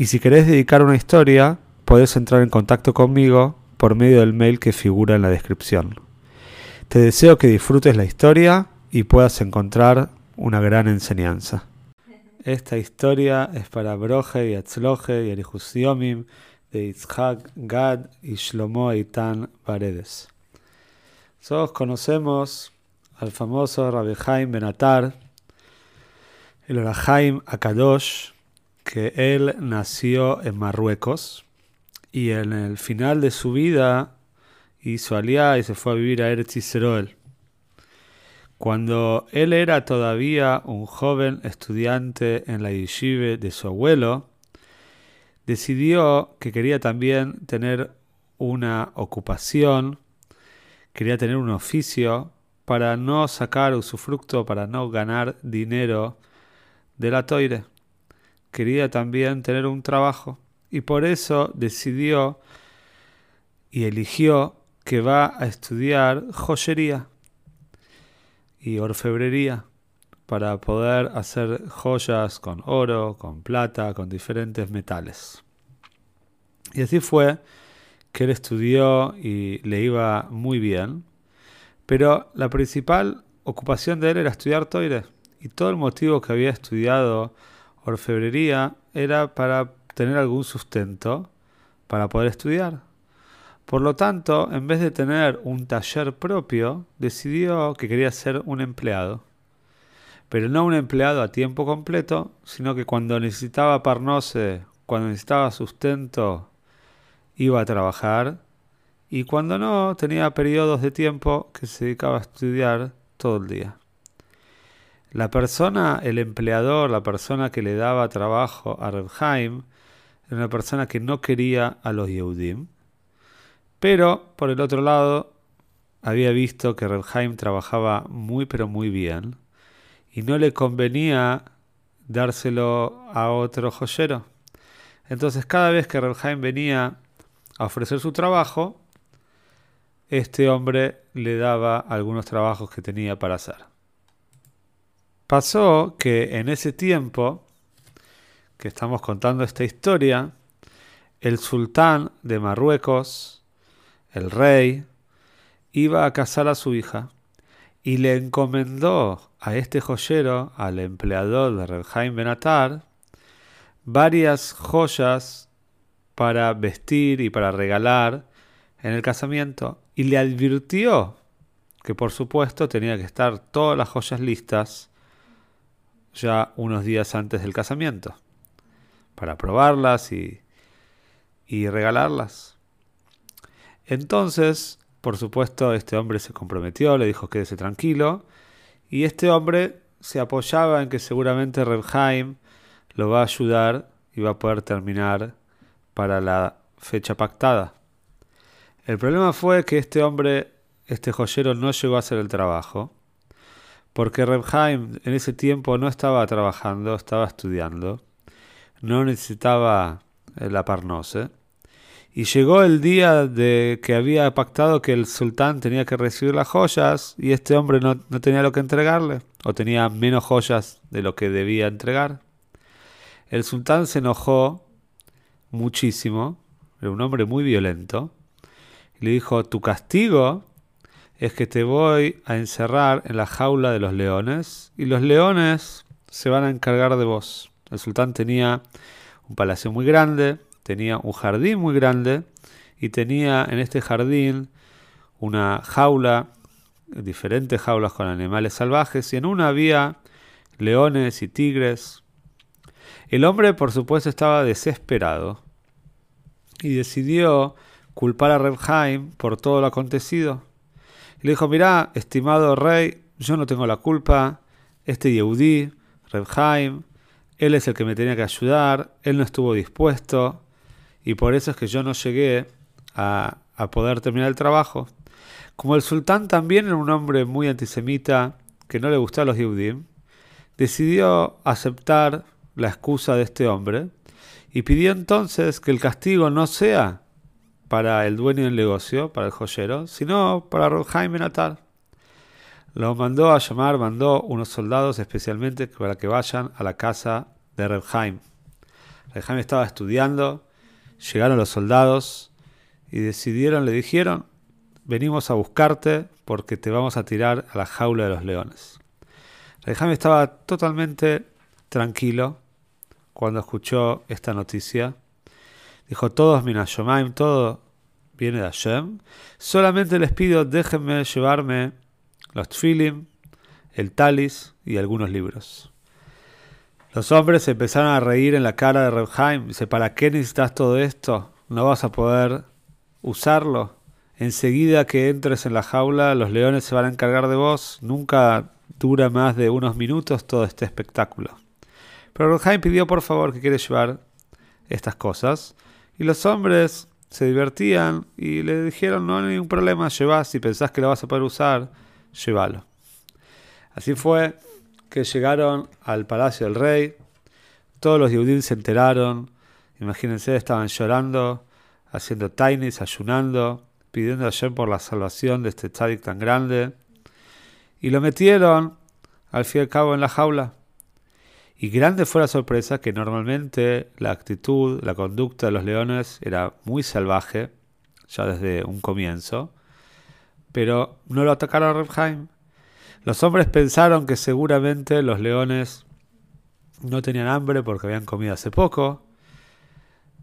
y si querés dedicar una historia, podés entrar en contacto conmigo por medio del mail que figura en la descripción. Te deseo que disfrutes la historia y puedas encontrar una gran enseñanza. Esta historia es para Broje y Atzloje y Erihusiomim de Yitzhak Gad y Shlomo Eitan Paredes. Todos conocemos al famoso Rabbi Haim Benatar, el Orahaim Akadosh, que él nació en Marruecos y en el final de su vida hizo aliá y se fue a vivir a Eretz. Cuando él era todavía un joven estudiante en la yeshiva de su abuelo, decidió que quería también tener una ocupación, quería tener un oficio para no sacar usufructo, para no ganar dinero de la toire. Quería también tener un trabajo y por eso decidió y eligió que va a estudiar joyería y orfebrería para poder hacer joyas con oro, con plata, con diferentes metales. Y así fue que él estudió y le iba muy bien pero la principal ocupación de él era estudiar toire. Y todo el motivo que había estudiado era para tener algún sustento para poder estudiar. Por lo tanto, en vez de tener un taller propio, decidió que quería ser un empleado. Pero no un empleado a tiempo completo, sino que cuando necesitaba parnose, cuando necesitaba sustento, iba a trabajar y cuando no, tenía periodos de tiempo que se dedicaba a estudiar todo el día. La persona, el empleador, la persona que le daba trabajo a Rebheim, era una persona que no quería a los Yehudim, pero por el otro lado había visto que Rebheim trabajaba muy pero muy bien y no le convenía dárselo a otro joyero. Entonces cada vez que Rebheim venía a ofrecer su trabajo, este hombre le daba algunos trabajos que tenía para hacer. Pasó que en ese tiempo que estamos contando esta historia, el sultán de Marruecos, el rey, iba a casar a su hija y le encomendó a este joyero, al empleador de Reb Benatar, varias joyas para vestir y para regalar en el casamiento y le advirtió que por supuesto tenía que estar todas las joyas listas ya unos días antes del casamiento para probarlas y, y regalarlas. Entonces, por supuesto, este hombre se comprometió, le dijo quédese tranquilo y este hombre se apoyaba en que seguramente Rebheim lo va a ayudar y va a poder terminar para la fecha pactada. El problema fue que este hombre, este joyero, no llegó a hacer el trabajo, porque Rebheim en ese tiempo no estaba trabajando, estaba estudiando, no necesitaba la parnose, y llegó el día de que había pactado que el sultán tenía que recibir las joyas y este hombre no, no tenía lo que entregarle, o tenía menos joyas de lo que debía entregar. El sultán se enojó muchísimo, era un hombre muy violento, le dijo, tu castigo es que te voy a encerrar en la jaula de los leones y los leones se van a encargar de vos. El sultán tenía un palacio muy grande, tenía un jardín muy grande y tenía en este jardín una jaula, diferentes jaulas con animales salvajes y en una había leones y tigres. El hombre, por supuesto, estaba desesperado y decidió culpar a Rebheim por todo lo acontecido. Le dijo, mirá, estimado rey, yo no tengo la culpa, este Yehudí, Rebheim, él es el que me tenía que ayudar, él no estuvo dispuesto, y por eso es que yo no llegué a, a poder terminar el trabajo. Como el sultán también era un hombre muy antisemita que no le gustaban los Yehudim, decidió aceptar la excusa de este hombre y pidió entonces que el castigo no sea para el dueño del negocio, para el joyero, sino para Jaime Natal. Lo mandó a llamar, mandó unos soldados especialmente para que vayan a la casa de Reb Jaime. Estaba estudiando, llegaron los soldados y decidieron, le dijeron, venimos a buscarte porque te vamos a tirar a la jaula de los leones. Reb estaba totalmente tranquilo cuando escuchó esta noticia Dijo, todos Minashomaim, todo viene de Hashem. Solamente les pido, déjenme llevarme los tfilim, el talis y algunos libros. Los hombres empezaron a reír en la cara de Rebhaim. Dice, ¿para qué necesitas todo esto? ¿No vas a poder usarlo? Enseguida que entres en la jaula, los leones se van a encargar de vos. Nunca dura más de unos minutos todo este espectáculo. Pero Rebhaim pidió por favor que quiere llevar estas cosas. Y los hombres se divertían y le dijeron, no hay ningún problema, llevas, si pensás que lo vas a poder usar, llévalo. Así fue que llegaron al palacio del rey, todos los judíos se enteraron, imagínense, estaban llorando, haciendo tainis, ayunando, pidiendo a por la salvación de este tzadik tan grande, y lo metieron al fin y al cabo en la jaula. Y grande fue la sorpresa que normalmente la actitud, la conducta de los leones era muy salvaje, ya desde un comienzo, pero no lo atacaron a Rebheim. Los hombres pensaron que seguramente los leones no tenían hambre porque habían comido hace poco,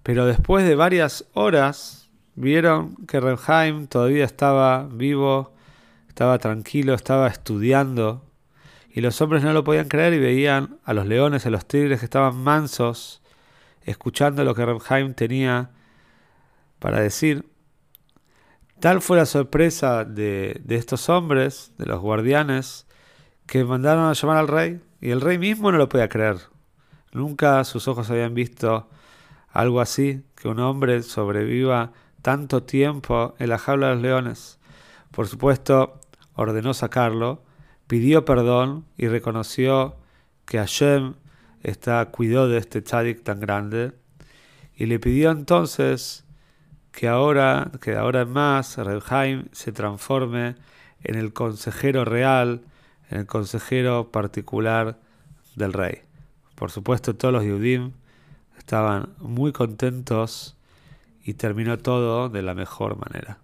pero después de varias horas vieron que Rebheim todavía estaba vivo, estaba tranquilo, estaba estudiando y los hombres no lo podían creer y veían a los leones, a los tigres que estaban mansos, escuchando lo que Rebheim tenía para decir. Tal fue la sorpresa de, de estos hombres, de los guardianes, que mandaron a llamar al rey, y el rey mismo no lo podía creer. Nunca sus ojos habían visto algo así, que un hombre sobreviva tanto tiempo en la jaula de los leones. Por supuesto, ordenó sacarlo, pidió perdón y reconoció que Hashem está, cuidó de este tzadik tan grande y le pidió entonces que ahora, que ahora más, Rebhaim se transforme en el consejero real, en el consejero particular del rey. Por supuesto, todos los Yudim estaban muy contentos y terminó todo de la mejor manera.